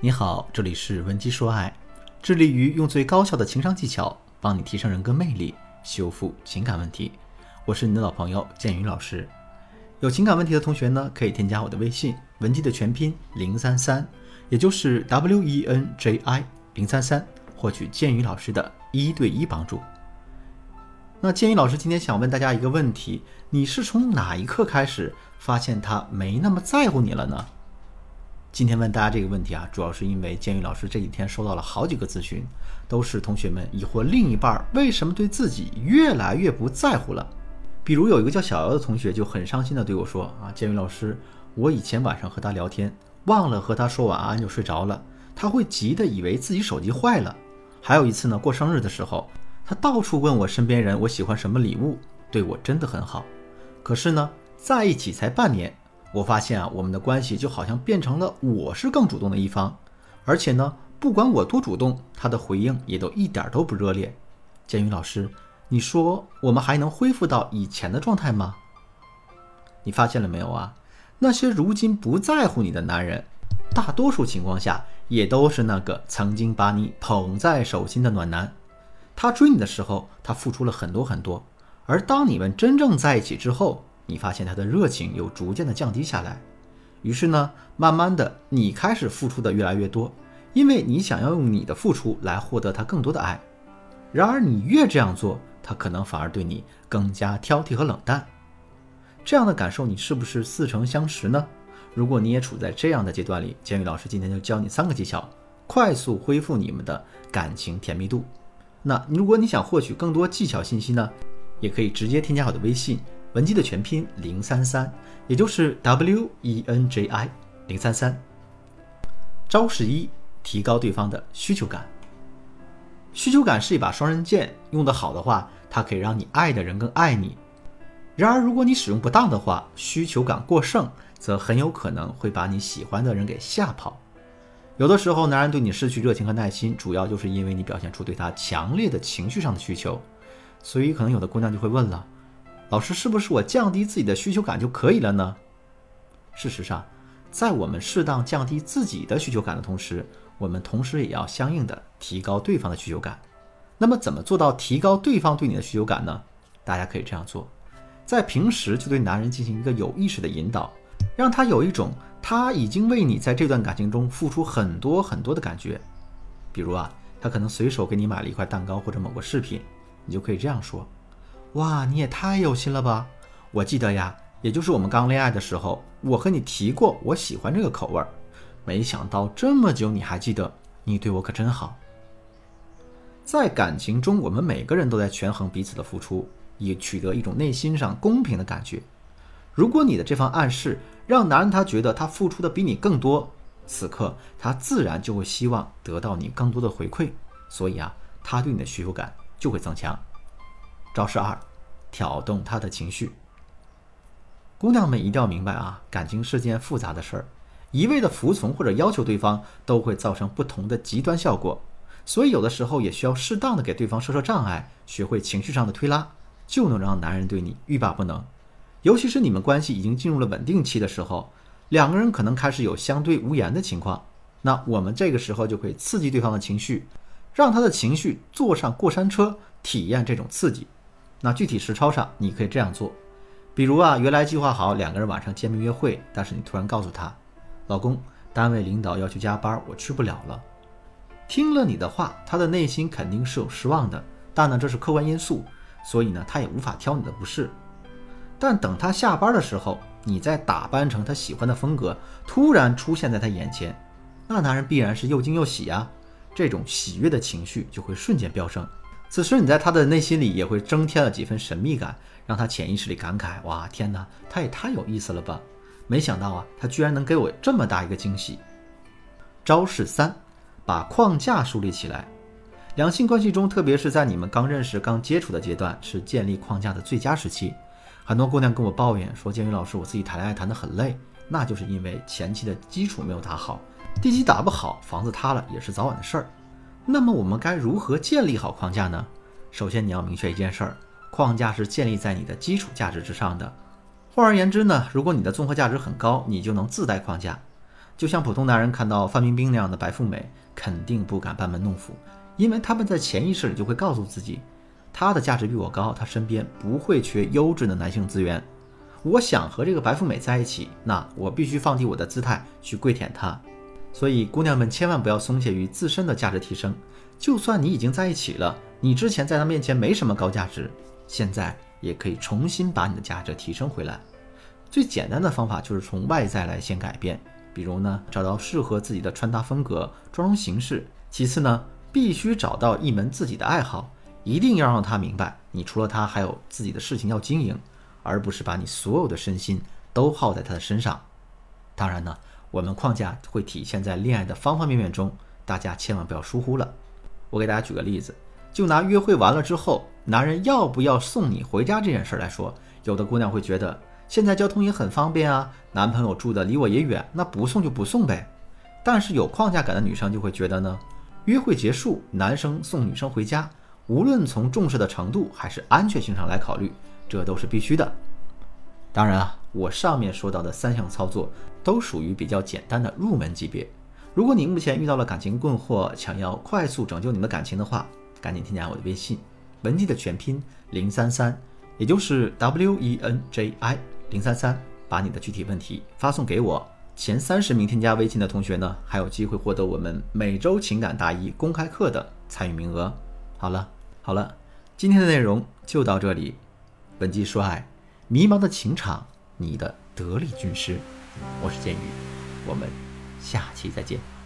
你好，这里是文姬说爱，致力于用最高效的情商技巧帮你提升人格魅力，修复情感问题。我是你的老朋友建宇老师。有情感问题的同学呢，可以添加我的微信文姬的全拼零三三，也就是 W E N J I 零三三，获取建宇老师的一对一帮助。那建宇老师今天想问大家一个问题：你是从哪一刻开始发现他没那么在乎你了呢？今天问大家这个问题啊，主要是因为建宇老师这几天收到了好几个咨询，都是同学们疑惑另一半为什么对自己越来越不在乎了。比如有一个叫小姚的同学就很伤心的对我说啊，建宇老师，我以前晚上和他聊天，忘了和他说晚安就睡着了，他会急的以为自己手机坏了。还有一次呢，过生日的时候。他到处问我身边人我喜欢什么礼物，对我真的很好。可是呢，在一起才半年，我发现啊，我们的关系就好像变成了我是更主动的一方，而且呢，不管我多主动，他的回应也都一点都不热烈。建宇老师，你说我们还能恢复到以前的状态吗？你发现了没有啊？那些如今不在乎你的男人，大多数情况下也都是那个曾经把你捧在手心的暖男。他追你的时候，他付出了很多很多，而当你们真正在一起之后，你发现他的热情又逐渐的降低下来。于是呢，慢慢的你开始付出的越来越多，因为你想要用你的付出来获得他更多的爱。然而你越这样做，他可能反而对你更加挑剔和冷淡。这样的感受你是不是似曾相识呢？如果你也处在这样的阶段里，建宇老师今天就教你三个技巧，快速恢复你们的感情甜蜜度。那如果你想获取更多技巧信息呢，也可以直接添加我的微信文姬的全拼零三三，也就是 W E N J I 零三三。招式一：提高对方的需求感。需求感是一把双刃剑，用得好的话，它可以让你爱的人更爱你；然而如果你使用不当的话，需求感过剩，则很有可能会把你喜欢的人给吓跑。有的时候，男人对你失去热情和耐心，主要就是因为你表现出对他强烈的情绪上的需求。所以，可能有的姑娘就会问了：老师，是不是我降低自己的需求感就可以了呢？事实上，在我们适当降低自己的需求感的同时，我们同时也要相应的提高对方的需求感。那么，怎么做到提高对方对你的需求感呢？大家可以这样做：在平时就对男人进行一个有意识的引导，让他有一种。他已经为你在这段感情中付出很多很多的感觉，比如啊，他可能随手给你买了一块蛋糕或者某个饰品，你就可以这样说：“哇，你也太有心了吧！我记得呀，也就是我们刚恋爱的时候，我和你提过我喜欢这个口味儿，没想到这么久你还记得，你对我可真好。”在感情中，我们每个人都在权衡彼此的付出，以取得一种内心上公平的感觉。如果你的这番暗示，让男人他觉得他付出的比你更多，此刻他自然就会希望得到你更多的回馈，所以啊，他对你的需求感就会增强。招式二，挑动他的情绪。姑娘们一定要明白啊，感情是件复杂的事儿，一味的服从或者要求对方都会造成不同的极端效果，所以有的时候也需要适当的给对方设设障碍，学会情绪上的推拉，就能让男人对你欲罢不能。尤其是你们关系已经进入了稳定期的时候，两个人可能开始有相对无言的情况。那我们这个时候就可以刺激对方的情绪，让他的情绪坐上过山车，体验这种刺激。那具体实操上，你可以这样做：比如啊，原来计划好两个人晚上见面约会，但是你突然告诉他，老公，单位领导要去加班，我去不了了。听了你的话，他的内心肯定是有失望的，但呢，这是客观因素，所以呢，他也无法挑你的不是。但等他下班的时候，你再打扮成他喜欢的风格，突然出现在他眼前，那男人必然是又惊又喜啊！这种喜悦的情绪就会瞬间飙升。此时你在他的内心里也会增添了几分神秘感，让他潜意识里感慨：哇，天哪，他也太有意思了吧！没想到啊，他居然能给我这么大一个惊喜。招式三，把框架树立起来。两性关系中，特别是在你们刚认识、刚接触的阶段，是建立框架的最佳时期。很多姑娘跟我抱怨说：“建宇老师，我自己谈恋爱谈得很累，那就是因为前期的基础没有打好，地基打不好，房子塌了也是早晚的事儿。那么我们该如何建立好框架呢？首先你要明确一件事儿，框架是建立在你的基础价值之上的。换而言之呢，如果你的综合价值很高，你就能自带框架。就像普通男人看到范冰冰那样的白富美，肯定不敢班门弄斧，因为他们在潜意识里就会告诉自己，她的价值比我高，她身边不会缺优质的男性资源。我想和这个白富美在一起，那我必须放低我的姿态去跪舔她。所以，姑娘们千万不要松懈于自身的价值提升。就算你已经在一起了，你之前在他面前没什么高价值，现在也可以重新把你的价值提升回来。最简单的方法就是从外在来先改变，比如呢，找到适合自己的穿搭风格、妆容形式。其次呢，必须找到一门自己的爱好，一定要让他明白，你除了他还有自己的事情要经营，而不是把你所有的身心都耗在他的身上。当然呢，我们框架会体现在恋爱的方方面面中，大家千万不要疏忽了。我给大家举个例子，就拿约会完了之后，男人要不要送你回家这件事来说，有的姑娘会觉得。现在交通也很方便啊，男朋友住的离我也远，那不送就不送呗。但是有框架感的女生就会觉得呢，约会结束，男生送女生回家，无论从重视的程度还是安全性上来考虑，这都是必须的。当然啊，我上面说到的三项操作都属于比较简单的入门级别。如果你目前遇到了感情困惑，想要快速拯救你的感情的话，赶紧添加我的微信，文姬的全拼零三三，也就是 W E N J I。零三三，把你的具体问题发送给我。前三十名添加微信的同学呢，还有机会获得我们每周情感答疑公开课的参与名额。好了，好了，今天的内容就到这里。本期说爱，迷茫的情场，你的得力军师，我是剑宇，我们下期再见。